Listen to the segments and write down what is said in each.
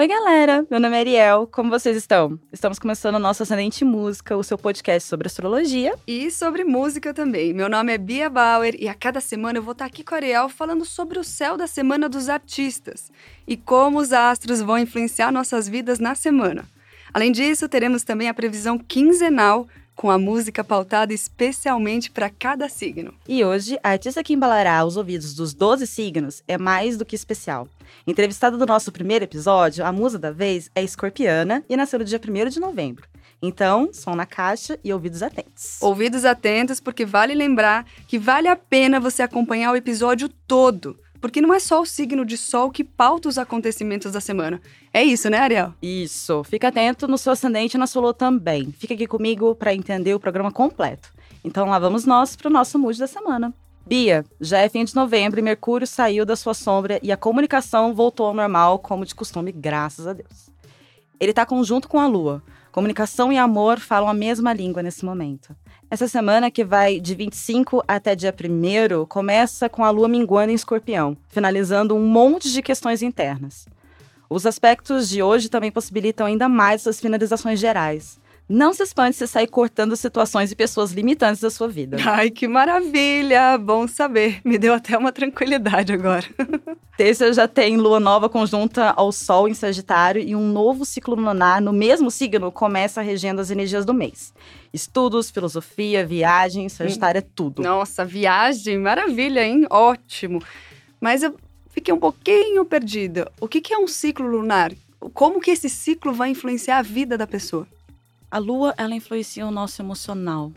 Oi, galera! Meu nome é Ariel. Como vocês estão? Estamos começando o nosso Ascendente Música, o seu podcast sobre astrologia. E sobre música também. Meu nome é Bia Bauer e a cada semana eu vou estar aqui com a Ariel falando sobre o céu da semana dos artistas e como os astros vão influenciar nossas vidas na semana. Além disso, teremos também a previsão quinzenal com a música pautada especialmente para cada signo. E hoje, a artista que embalará os ouvidos dos 12 signos é mais do que especial. Entrevistada do nosso primeiro episódio, a musa da vez é escorpiana e nasceu no dia 1 de novembro. Então, som na caixa e ouvidos atentos. Ouvidos atentos, porque vale lembrar que vale a pena você acompanhar o episódio todo porque não é só o signo de sol que pauta os acontecimentos da semana. É isso, né, Ariel? Isso. Fica atento no seu ascendente e na sua lua também. Fica aqui comigo para entender o programa completo. Então lá vamos nós para o nosso mood da semana. Bia, já é fim de novembro e Mercúrio saiu da sua sombra e a comunicação voltou ao normal, como de costume, graças a Deus. Ele está conjunto com a Lua. Comunicação e amor falam a mesma língua nesse momento. Essa semana, que vai de 25 até dia 1, começa com a lua minguando em escorpião, finalizando um monte de questões internas. Os aspectos de hoje também possibilitam ainda mais essas finalizações gerais. Não se espante se sair cortando situações e pessoas limitantes da sua vida. Ai, que maravilha! Bom saber. Me deu até uma tranquilidade agora. Terça já tem lua nova conjunta ao Sol em Sagitário e um novo ciclo lunar no mesmo signo começa regendo as energias do mês. Estudos, filosofia, viagem, Sagitário é tudo. Nossa, viagem, maravilha, hein? Ótimo. Mas eu fiquei um pouquinho perdida. O que é um ciclo lunar? Como que esse ciclo vai influenciar a vida da pessoa? A lua, ela influencia o nosso emocional.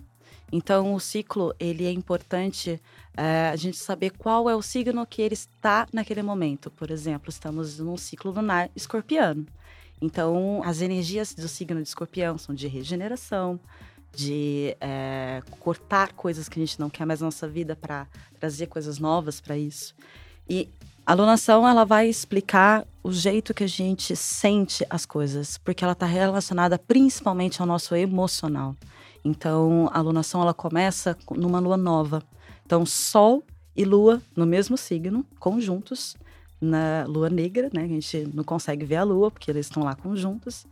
Então, o ciclo, ele é importante é, a gente saber qual é o signo que ele está naquele momento. Por exemplo, estamos num ciclo lunar escorpiano. Então, as energias do signo de escorpião são de regeneração, de é, cortar coisas que a gente não quer mais na nossa vida para trazer coisas novas para isso. E a alunação ela vai explicar o jeito que a gente sente as coisas, porque ela está relacionada principalmente ao nosso emocional. Então, a alunação ela começa numa lua nova. Então, Sol e Lua no mesmo signo, conjuntos, na lua negra, né? A gente não consegue ver a lua porque eles estão lá conjuntos.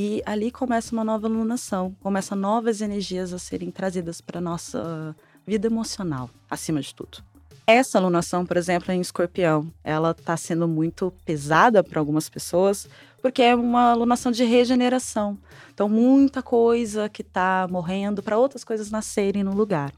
E ali começa uma nova alunação, começam novas energias a serem trazidas para nossa vida emocional, acima de tudo. Essa alunação, por exemplo, em escorpião, ela está sendo muito pesada para algumas pessoas, porque é uma alunação de regeneração. Então, muita coisa que está morrendo para outras coisas nascerem no lugar.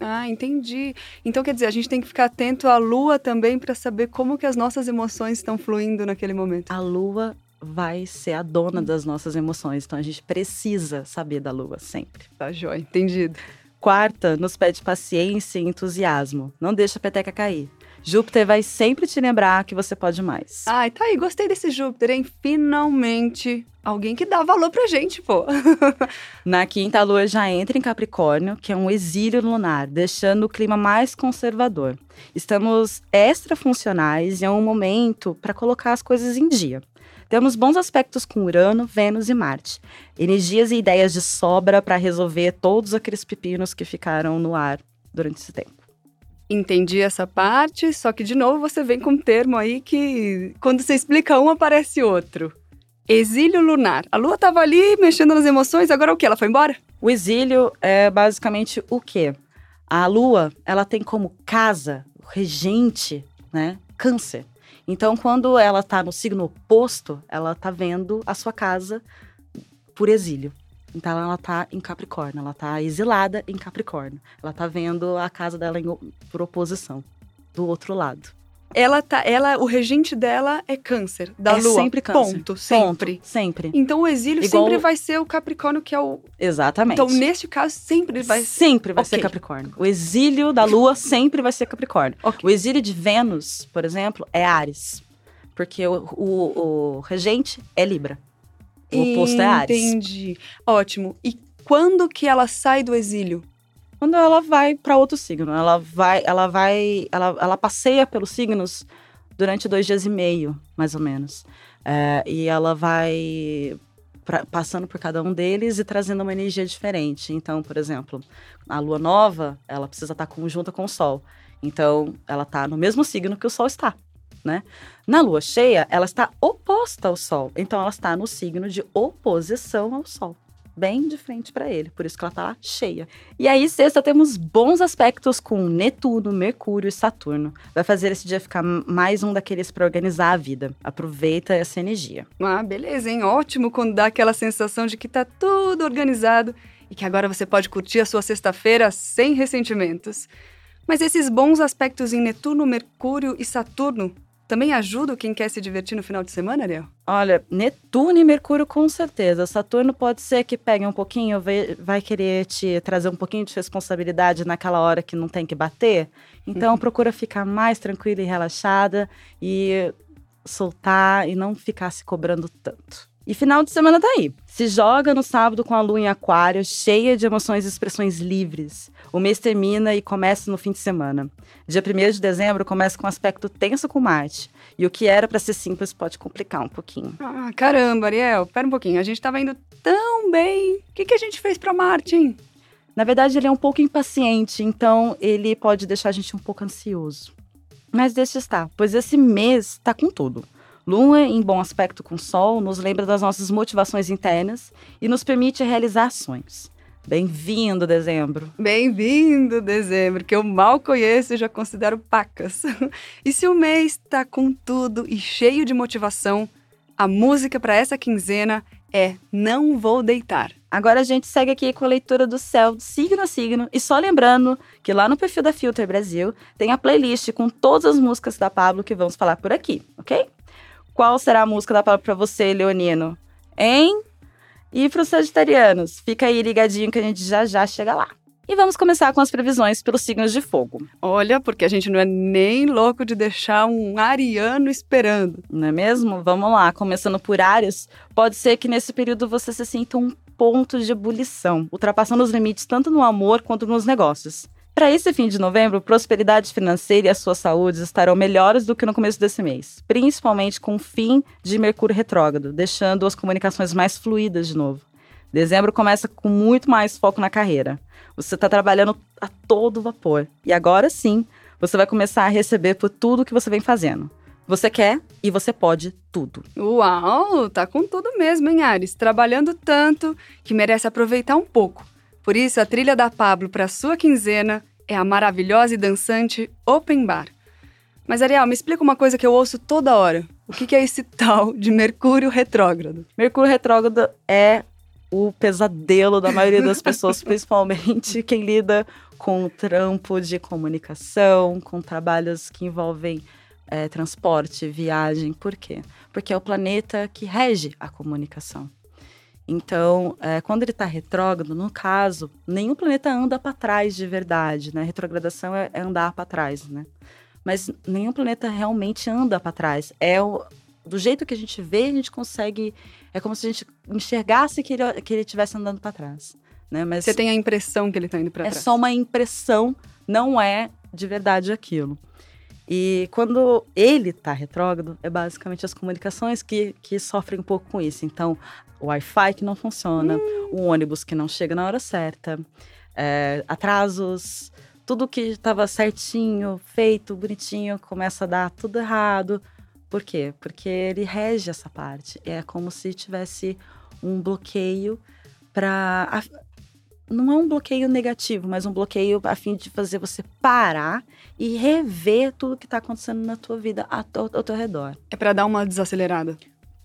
Ah, entendi. Então, quer dizer, a gente tem que ficar atento à lua também para saber como que as nossas emoções estão fluindo naquele momento. A lua vai ser a dona das nossas emoções, então a gente precisa saber da lua sempre. Tá jóia, entendido. Quarta, nos pede paciência e entusiasmo. Não deixa a peteca cair. Júpiter vai sempre te lembrar que você pode mais. Ai, tá aí, gostei desse Júpiter, hein? Finalmente alguém que dá valor pra gente, pô. Na quinta, a lua já entra em Capricórnio, que é um exílio lunar, deixando o clima mais conservador. Estamos extra funcionais e é um momento para colocar as coisas em dia. Temos bons aspectos com Urano, Vênus e Marte. Energias e ideias de sobra para resolver todos aqueles pepinos que ficaram no ar durante esse tempo. Entendi essa parte, só que de novo você vem com um termo aí que quando você explica um aparece outro. Exílio lunar. A lua estava ali mexendo nas emoções, agora o que? Ela foi embora? O exílio é basicamente o quê? A lua, ela tem como casa, regente, né? Câncer. Então, quando ela está no signo oposto, ela está vendo a sua casa por exílio. Então, ela está em Capricórnio, ela está exilada em Capricórnio. Ela está vendo a casa dela em, por oposição, do outro lado. Ela tá, ela, o regente dela é câncer, da é lua. sempre câncer. Ponto, sempre. Ponto, sempre. Então o exílio Igual- sempre vai ser o Capricórnio que é o Exatamente. Então neste caso sempre vai Sempre vai Ok. ser Capricórnio. O exílio da Lua sempre vai ser Capricórnio. Ok. O exílio de Vênus, por exemplo, é Ares. Porque o, o, o regente é Libra. O oposto é Ares. Entendi. Ótimo. E quando que ela sai do exílio? Quando ela vai para outro signo, ela vai, ela vai, ela, ela passeia pelos signos durante dois dias e meio, mais ou menos. É, e ela vai pra- passando por cada um deles e trazendo uma energia diferente. Então, por exemplo, a lua nova, ela precisa estar conjunta com o sol. Então, ela está no mesmo signo que o sol está. né? Na lua cheia, ela está oposta ao Sol, então ela está no signo de oposição ao Sol bem de frente para ele, por isso que ela tá cheia. E aí, sexta, temos bons aspectos com Netuno, Mercúrio e Saturno. Vai fazer esse dia ficar mais um daqueles para organizar a vida. Aproveita essa energia. Ah, beleza, hein? Ótimo quando dá aquela sensação de que tá tudo organizado e que agora você pode curtir a sua sexta-feira sem ressentimentos. Mas esses bons aspectos em Netuno, Mercúrio e Saturno também ajudam quem quer se divertir no final de semana, Ariel? Olha, Netuno e Mercúrio com certeza. Saturno pode ser que pegue um pouquinho, vai querer te trazer um pouquinho de responsabilidade naquela hora que não tem que bater. Então uhum. procura ficar mais tranquila e relaxada e soltar e não ficar se cobrando tanto. E final de semana tá aí. Se joga no sábado com a lua em aquário, cheia de emoções e expressões livres. O mês termina e começa no fim de semana. Dia 1 de dezembro começa com um aspecto tenso com Marte. E o que era para ser simples pode complicar um pouquinho. Ah, caramba, Ariel, pera um pouquinho. A gente tava indo tão bem. O que, que a gente fez para Marte, hein? Na verdade, ele é um pouco impaciente, então ele pode deixar a gente um pouco ansioso. Mas deixa estar, pois esse mês tá com tudo. Lua, em bom aspecto com Sol, nos lembra das nossas motivações internas e nos permite realizar sonhos. Bem-vindo, dezembro. Bem-vindo, dezembro, que eu mal conheço e já considero pacas. e se o mês está com tudo e cheio de motivação, a música para essa quinzena é Não Vou Deitar. Agora a gente segue aqui com a leitura do céu, signo a signo, e só lembrando que lá no perfil da Filter Brasil tem a playlist com todas as músicas da Pablo que vamos falar por aqui, ok? Qual será a música da palavra para você, Leonino? Hein? E para os sagitarianos, fica aí ligadinho que a gente já já chega lá. E vamos começar com as previsões pelos signos de fogo. Olha, porque a gente não é nem louco de deixar um ariano esperando. Não é mesmo? Vamos lá, começando por Áries, pode ser que nesse período você se sinta um ponto de ebulição, ultrapassando os limites tanto no amor quanto nos negócios. Para esse fim de novembro, prosperidade financeira e a sua saúde estarão melhores do que no começo desse mês, principalmente com o fim de Mercúrio retrógrado, deixando as comunicações mais fluídas de novo. Dezembro começa com muito mais foco na carreira. Você está trabalhando a todo vapor. E agora sim, você vai começar a receber por tudo que você vem fazendo. Você quer e você pode tudo. Uau, tá com tudo mesmo, hein, Ares? Trabalhando tanto que merece aproveitar um pouco. Por isso, a trilha da Pablo para sua quinzena é a maravilhosa e dançante Open Bar. Mas, Ariel, me explica uma coisa que eu ouço toda hora. O que é esse tal de Mercúrio retrógrado? Mercúrio retrógrado é o pesadelo da maioria das pessoas, principalmente quem lida com trampo de comunicação, com trabalhos que envolvem é, transporte, viagem. Por quê? Porque é o planeta que rege a comunicação. Então, é, quando ele está retrógrado, no caso, nenhum planeta anda para trás de verdade, né? Retrogradação é, é andar para trás, né? Mas nenhum planeta realmente anda para trás. É o, do jeito que a gente vê, a gente consegue. É como se a gente enxergasse que ele que ele estivesse andando para trás. Né? Mas Você tem a impressão que ele está indo para é trás. É só uma impressão, não é de verdade aquilo. E quando ele está retrógrado, é basicamente as comunicações que, que sofrem um pouco com isso. Então, o Wi-Fi que não funciona, hum. o ônibus que não chega na hora certa, é, atrasos, tudo que estava certinho, feito, bonitinho, começa a dar tudo errado. Por quê? Porque ele rege essa parte. É como se tivesse um bloqueio para. Não é um bloqueio negativo, mas um bloqueio a fim de fazer você parar e rever tudo que está acontecendo na tua vida, ao, ao teu redor. É para dar uma desacelerada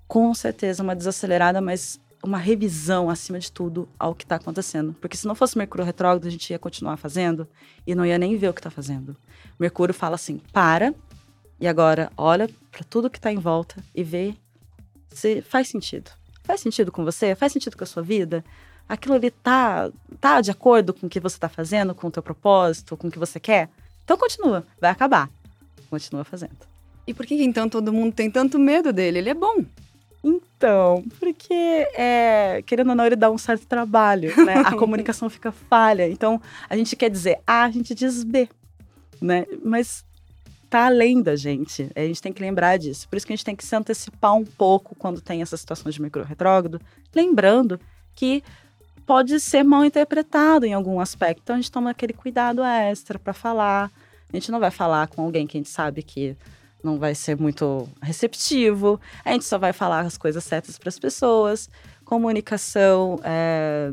com certeza uma desacelerada, mas uma revisão acima de tudo ao que está acontecendo. Porque se não fosse Mercúrio retrógrado, a gente ia continuar fazendo e não ia nem ver o que está fazendo. Mercúrio fala assim: para e agora olha para tudo que está em volta e vê se faz sentido. Faz sentido com você? Faz sentido com a sua vida? Aquilo ali tá, tá de acordo com o que você está fazendo, com o teu propósito, com o que você quer? Então continua, vai acabar. Continua fazendo. E por que então todo mundo tem tanto medo dele? Ele é bom. Então, porque, é, querendo ou não, ele dá um certo trabalho, né? A comunicação fica falha. Então, a gente quer dizer A, a gente diz B, né? Mas tá além da gente. A gente tem que lembrar disso. Por isso que a gente tem que se antecipar um pouco quando tem essas situações de micro retrógrado, lembrando que pode ser mal interpretado em algum aspecto. Então, a gente toma aquele cuidado extra para falar. A gente não vai falar com alguém que a gente sabe que não vai ser muito receptivo, a gente só vai falar as coisas certas para as pessoas. Comunicação é,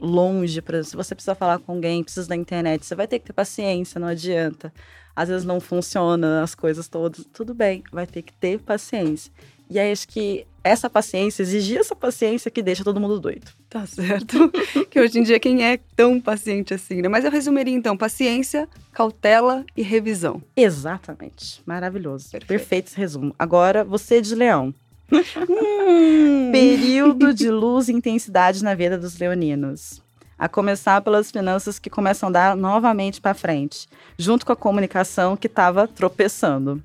longe, pra, se você precisa falar com alguém, precisa da internet, você vai ter que ter paciência, não adianta. Às vezes não funciona as coisas todas, tudo bem, vai ter que ter paciência. E aí acho que essa paciência, exigir essa paciência que deixa todo mundo doido. Tá certo. que hoje em dia quem é tão paciente assim, né? Mas eu resumiria então: paciência, cautela e revisão. Exatamente. Maravilhoso. Perfeito, Perfeito esse resumo. Agora, você de leão. hum. Período de luz e intensidade na vida dos leoninos. A começar pelas finanças que começam a dar novamente para frente, junto com a comunicação que estava tropeçando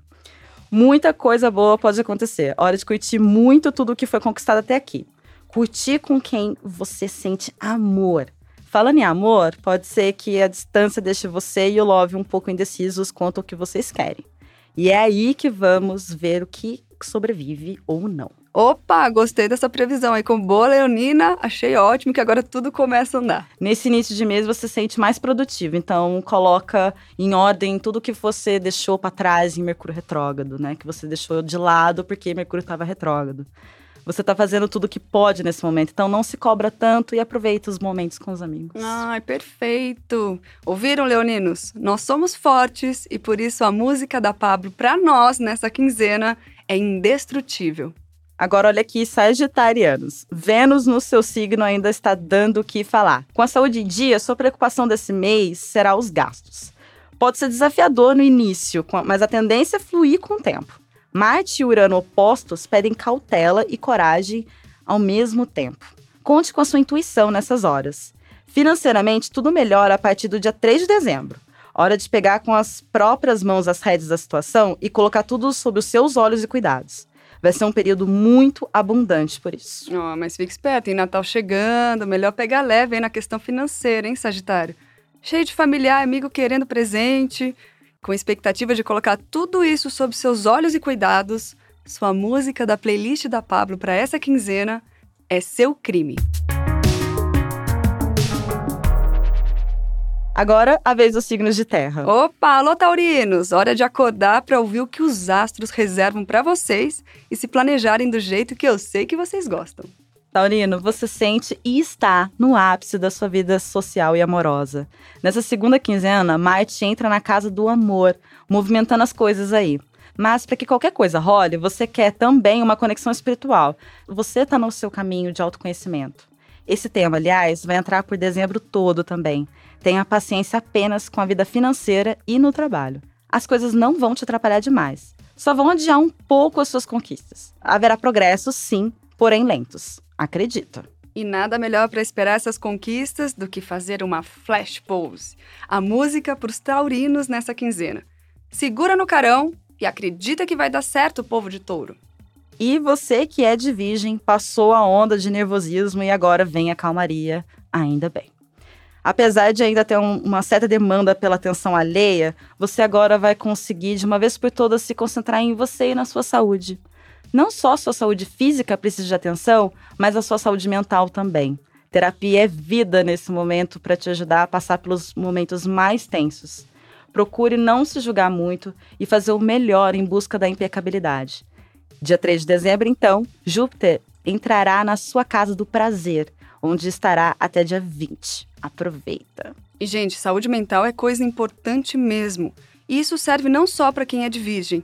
muita coisa boa pode acontecer. Hora de curtir muito tudo o que foi conquistado até aqui. Curtir com quem você sente amor. Falando em amor, pode ser que a distância deixe você e o Love um pouco indecisos quanto ao que vocês querem. E é aí que vamos ver o que sobrevive ou não. Opa, gostei dessa previsão aí com boa leonina, achei ótimo que agora tudo começa a andar. Nesse início de mês você se sente mais produtivo, então coloca em ordem tudo que você deixou para trás em Mercúrio retrógrado, né? Que você deixou de lado porque Mercúrio estava retrógrado. Você está fazendo tudo que pode nesse momento, então não se cobra tanto e aproveita os momentos com os amigos. Ai, perfeito. Ouviram, leoninos? Nós somos fortes e por isso a música da Pablo para nós nessa quinzena é indestrutível. Agora, olha aqui, Sagitarianos. Vênus no seu signo ainda está dando o que falar. Com a saúde em dia, sua preocupação desse mês será os gastos. Pode ser desafiador no início, mas a tendência é fluir com o tempo. Marte e Urano opostos pedem cautela e coragem ao mesmo tempo. Conte com a sua intuição nessas horas. Financeiramente, tudo melhora a partir do dia 3 de dezembro. Hora de pegar com as próprias mãos as rédeas da situação e colocar tudo sob os seus olhos e cuidados. Vai ser um período muito abundante por isso. Oh, mas fique esperto, tem Natal chegando, melhor pegar leve aí na questão financeira, hein, Sagitário? Cheio de familiar, amigo querendo presente, com expectativa de colocar tudo isso sob seus olhos e cuidados, sua música da playlist da Pablo para essa quinzena é seu crime. Agora, a vez dos signos de terra. Opa, alô taurinos! Hora de acordar para ouvir o que os astros reservam para vocês e se planejarem do jeito que eu sei que vocês gostam. Taurino, você sente e está no ápice da sua vida social e amorosa. Nessa segunda quinzena, Marte entra na casa do amor, movimentando as coisas aí. Mas para que qualquer coisa role, você quer também uma conexão espiritual. Você está no seu caminho de autoconhecimento. Esse tema, aliás, vai entrar por dezembro todo também. Tenha paciência apenas com a vida financeira e no trabalho. As coisas não vão te atrapalhar demais. Só vão adiar um pouco as suas conquistas. Haverá progressos, sim, porém lentos. Acredita. E nada melhor para esperar essas conquistas do que fazer uma flash pose. A música para os taurinos nessa quinzena. Segura no carão e acredita que vai dar certo, povo de touro. E você que é de virgem, passou a onda de nervosismo e agora vem a calmaria, ainda bem. Apesar de ainda ter um, uma certa demanda pela atenção alheia, você agora vai conseguir, de uma vez por todas, se concentrar em você e na sua saúde. Não só a sua saúde física precisa de atenção, mas a sua saúde mental também. Terapia é vida nesse momento para te ajudar a passar pelos momentos mais tensos. Procure não se julgar muito e fazer o melhor em busca da impecabilidade. Dia 3 de dezembro, então, Júpiter entrará na sua casa do prazer, onde estará até dia 20. Aproveita. E, gente, saúde mental é coisa importante mesmo. E isso serve não só para quem é de virgem.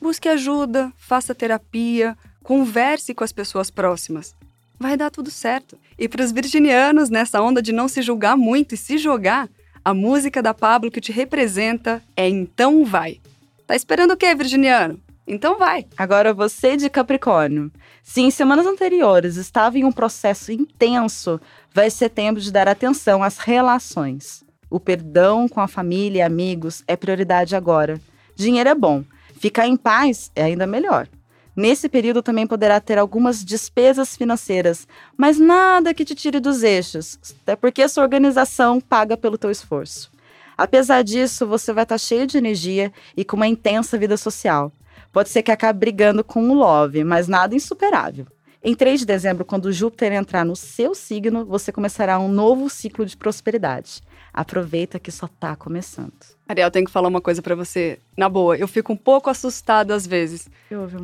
Busque ajuda, faça terapia, converse com as pessoas próximas. Vai dar tudo certo. E para os virginianos, nessa onda de não se julgar muito e se jogar, a música da Pablo que te representa é Então Vai. Tá esperando o quê, virginiano? Então vai. Agora você de Capricórnio. Se em semanas anteriores estava em um processo intenso, vai ser tempo de dar atenção às relações. O perdão com a família e amigos é prioridade agora. Dinheiro é bom, ficar em paz é ainda melhor. Nesse período também poderá ter algumas despesas financeiras, mas nada que te tire dos eixos, até porque sua organização paga pelo teu esforço. Apesar disso, você vai estar cheio de energia e com uma intensa vida social. Pode ser que acabe brigando com o love, mas nada insuperável. Em 3 de dezembro, quando Júpiter entrar no seu signo, você começará um novo ciclo de prosperidade. Aproveita que só tá começando. Ariel, tenho que falar uma coisa para você. Na boa, eu fico um pouco assustada às vezes.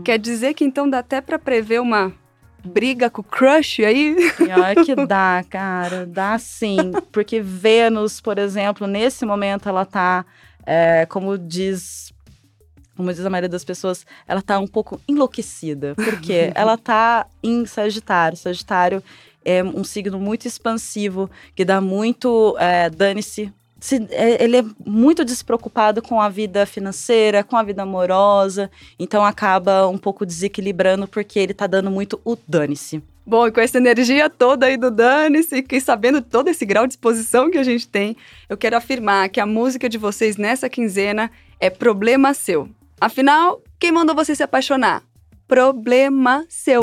Quer dizer que então dá até para prever uma briga com o crush aí? Pior que dá, cara. Dá sim. Porque Vênus, por exemplo, nesse momento ela tá, é, como diz como diz a maioria das pessoas, ela tá um pouco enlouquecida. Porque ela tá em Sagitário. Sagitário é um signo muito expansivo, que dá muito é, dane-se. É, ele é muito despreocupado com a vida financeira, com a vida amorosa, então acaba um pouco desequilibrando porque ele tá dando muito o dane-se. Bom, e com essa energia toda aí do Dane-se, e sabendo todo esse grau de exposição que a gente tem, eu quero afirmar que a música de vocês nessa quinzena é problema seu. Afinal, quem mandou você se apaixonar? Problema seu.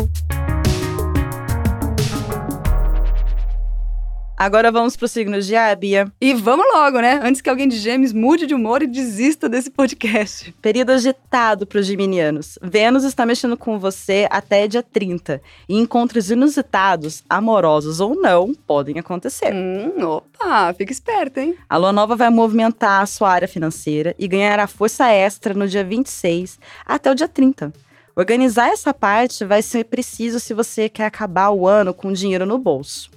Agora vamos para os signos de ar, Bia. E vamos logo, né? Antes que alguém de Gêmeos mude de humor e desista desse podcast. Período agitado para os geminianos. Vênus está mexendo com você até dia 30. E encontros inusitados, amorosos ou não, podem acontecer. Hum, opa, fica esperto, hein? A lua nova vai movimentar a sua área financeira e ganhará força extra no dia 26 até o dia 30. Organizar essa parte vai ser preciso se você quer acabar o ano com dinheiro no bolso.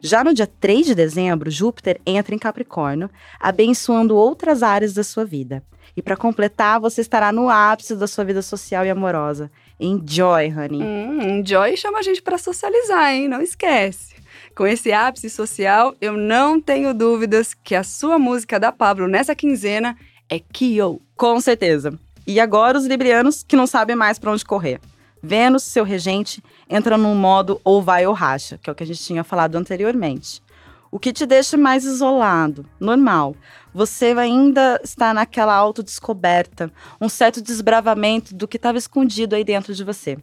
Já no dia 3 de dezembro, Júpiter entra em Capricórnio, abençoando outras áreas da sua vida. E para completar, você estará no ápice da sua vida social e amorosa. Enjoy, honey. Hum, enjoy chama a gente para socializar, hein? Não esquece. Com esse ápice social, eu não tenho dúvidas que a sua música da Pablo nessa quinzena é Kyo. Com certeza. E agora os librianos que não sabem mais para onde correr. Vênus, seu regente, entra num modo ou vai ou racha, que é o que a gente tinha falado anteriormente. O que te deixa mais isolado, normal. Você ainda está naquela autodescoberta, um certo desbravamento do que estava escondido aí dentro de você.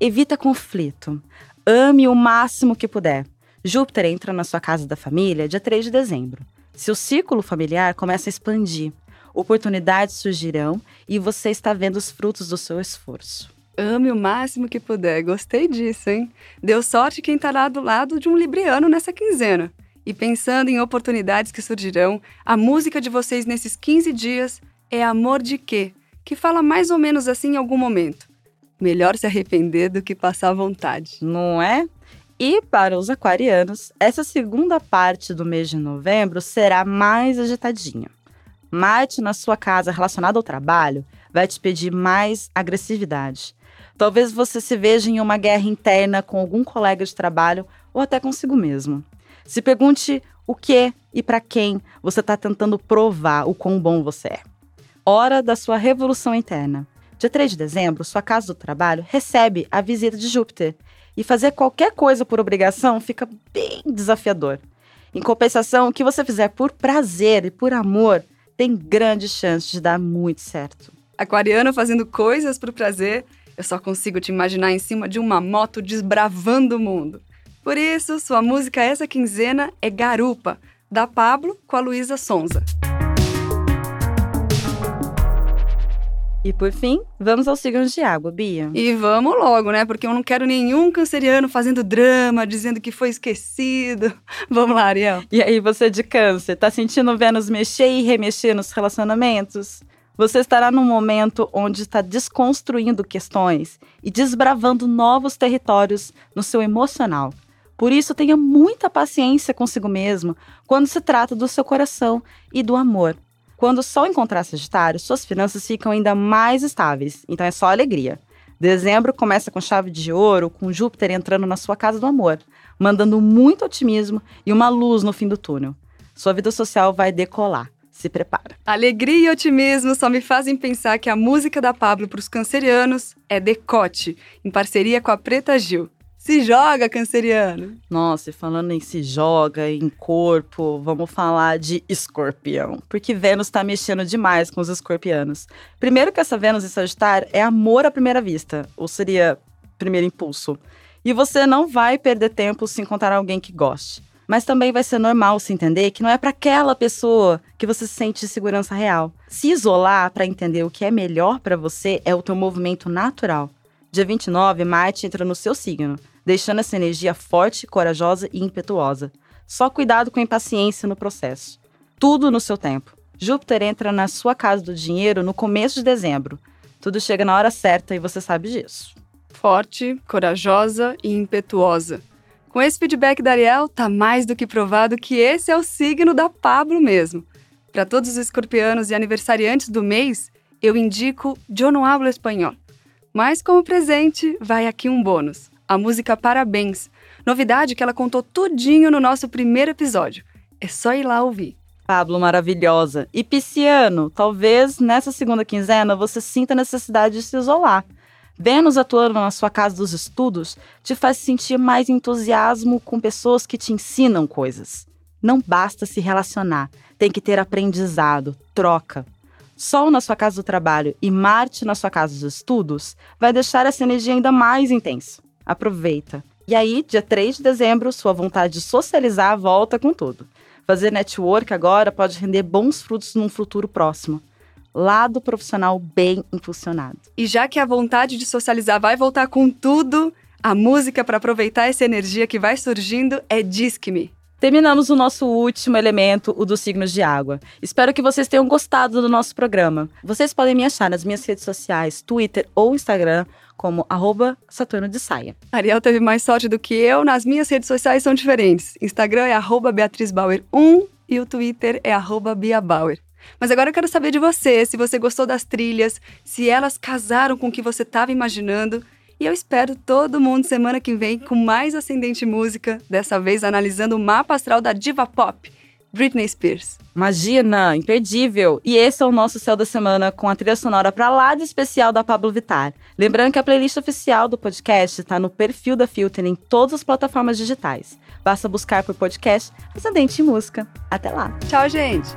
Evita conflito. Ame o máximo que puder. Júpiter entra na sua casa da família dia 3 de dezembro. Seu círculo familiar começa a expandir. Oportunidades surgirão e você está vendo os frutos do seu esforço. Ame o máximo que puder. Gostei disso, hein? Deu sorte quem estará do lado de um libriano nessa quinzena. E pensando em oportunidades que surgirão, a música de vocês nesses 15 dias é Amor de Quê? Que fala mais ou menos assim em algum momento. Melhor se arrepender do que passar vontade. Não é? E para os aquarianos, essa segunda parte do mês de novembro será mais agitadinha. Marte na sua casa relacionado ao trabalho vai te pedir mais agressividade. Talvez você se veja em uma guerra interna com algum colega de trabalho ou até consigo mesmo. Se pergunte o que e para quem você está tentando provar o quão bom você é. Hora da sua revolução interna. Dia 3 de dezembro, sua casa do trabalho recebe a visita de Júpiter. E fazer qualquer coisa por obrigação fica bem desafiador. Em compensação, o que você fizer por prazer e por amor tem grande chance de dar muito certo. Aquariano fazendo coisas por prazer eu só consigo te imaginar em cima de uma moto desbravando o mundo. Por isso, sua música essa quinzena é Garupa, da Pablo com a Luísa Sonza. E por fim, vamos aos signos de água, Bia. E vamos logo, né? Porque eu não quero nenhum canceriano fazendo drama, dizendo que foi esquecido. Vamos lá, Ariel. E aí, você de câncer, tá sentindo Vênus mexer e remexer nos relacionamentos? Você estará num momento onde está desconstruindo questões e desbravando novos territórios no seu emocional. Por isso, tenha muita paciência consigo mesmo quando se trata do seu coração e do amor. Quando o Sol encontrar Sagitário, suas finanças ficam ainda mais estáveis, então é só alegria. Dezembro começa com chave de ouro, com Júpiter entrando na sua casa do amor, mandando muito otimismo e uma luz no fim do túnel. Sua vida social vai decolar se prepara. Alegria e otimismo só me fazem pensar que a música da Pablo para os cancerianos é Decote, em parceria com a Preta Gil. Se joga, canceriano! Nossa, e falando em se joga, em corpo, vamos falar de escorpião. Porque Vênus está mexendo demais com os escorpianos. Primeiro que essa Vênus em Sagitário é amor à primeira vista, ou seria primeiro impulso. E você não vai perder tempo se encontrar alguém que goste. Mas também vai ser normal se entender que não é para aquela pessoa que você sente segurança real. Se isolar para entender o que é melhor para você é o teu movimento natural. Dia 29, Marte entra no seu signo. deixando essa energia forte, corajosa e impetuosa. Só cuidado com a impaciência no processo. Tudo no seu tempo. Júpiter entra na sua casa do dinheiro no começo de dezembro. Tudo chega na hora certa e você sabe disso. Forte, corajosa e impetuosa. Com esse feedback da Ariel, tá mais do que provado que esse é o signo da Pablo mesmo. Para todos os escorpianos e aniversariantes do mês, eu indico Eu Não Hablo Espanhol. Mas como presente, vai aqui um bônus. A música Parabéns. Novidade que ela contou tudinho no nosso primeiro episódio. É só ir lá ouvir. Pablo, maravilhosa. E Pisciano, talvez nessa segunda quinzena você sinta necessidade de se isolar. Vênus atuando na sua casa dos estudos te faz sentir mais entusiasmo com pessoas que te ensinam coisas. Não basta se relacionar, tem que ter aprendizado, troca. Sol na sua casa do trabalho e Marte na sua casa dos estudos vai deixar essa energia ainda mais intensa. Aproveita. E aí, dia 3 de dezembro, sua vontade de socializar volta com tudo. Fazer network agora pode render bons frutos num futuro próximo lado profissional bem impulsionado. E já que a vontade de socializar vai voltar com tudo, a música para aproveitar essa energia que vai surgindo é Disque-me. Terminamos o nosso último elemento, o dos signos de água. Espero que vocês tenham gostado do nosso programa. Vocês podem me achar nas minhas redes sociais, Twitter ou Instagram, como arroba Saturno de Saia. Ariel teve mais sorte do que eu, nas minhas redes sociais são diferentes. Instagram é arroba Beatriz Bauer 1 e o Twitter é arroba Bia Bauer. Mas agora eu quero saber de você, se você gostou das trilhas, se elas casaram com o que você estava imaginando. E eu espero todo mundo semana que vem com mais Ascendente Música, dessa vez analisando o mapa astral da diva pop, Britney Spears. Imagina, imperdível! E esse é o nosso Céu da Semana com a trilha sonora para lá de especial da Pablo Vittar. Lembrando que a playlist oficial do podcast está no perfil da Filter em todas as plataformas digitais. Basta buscar por podcast Ascendente Música. Até lá! Tchau, gente!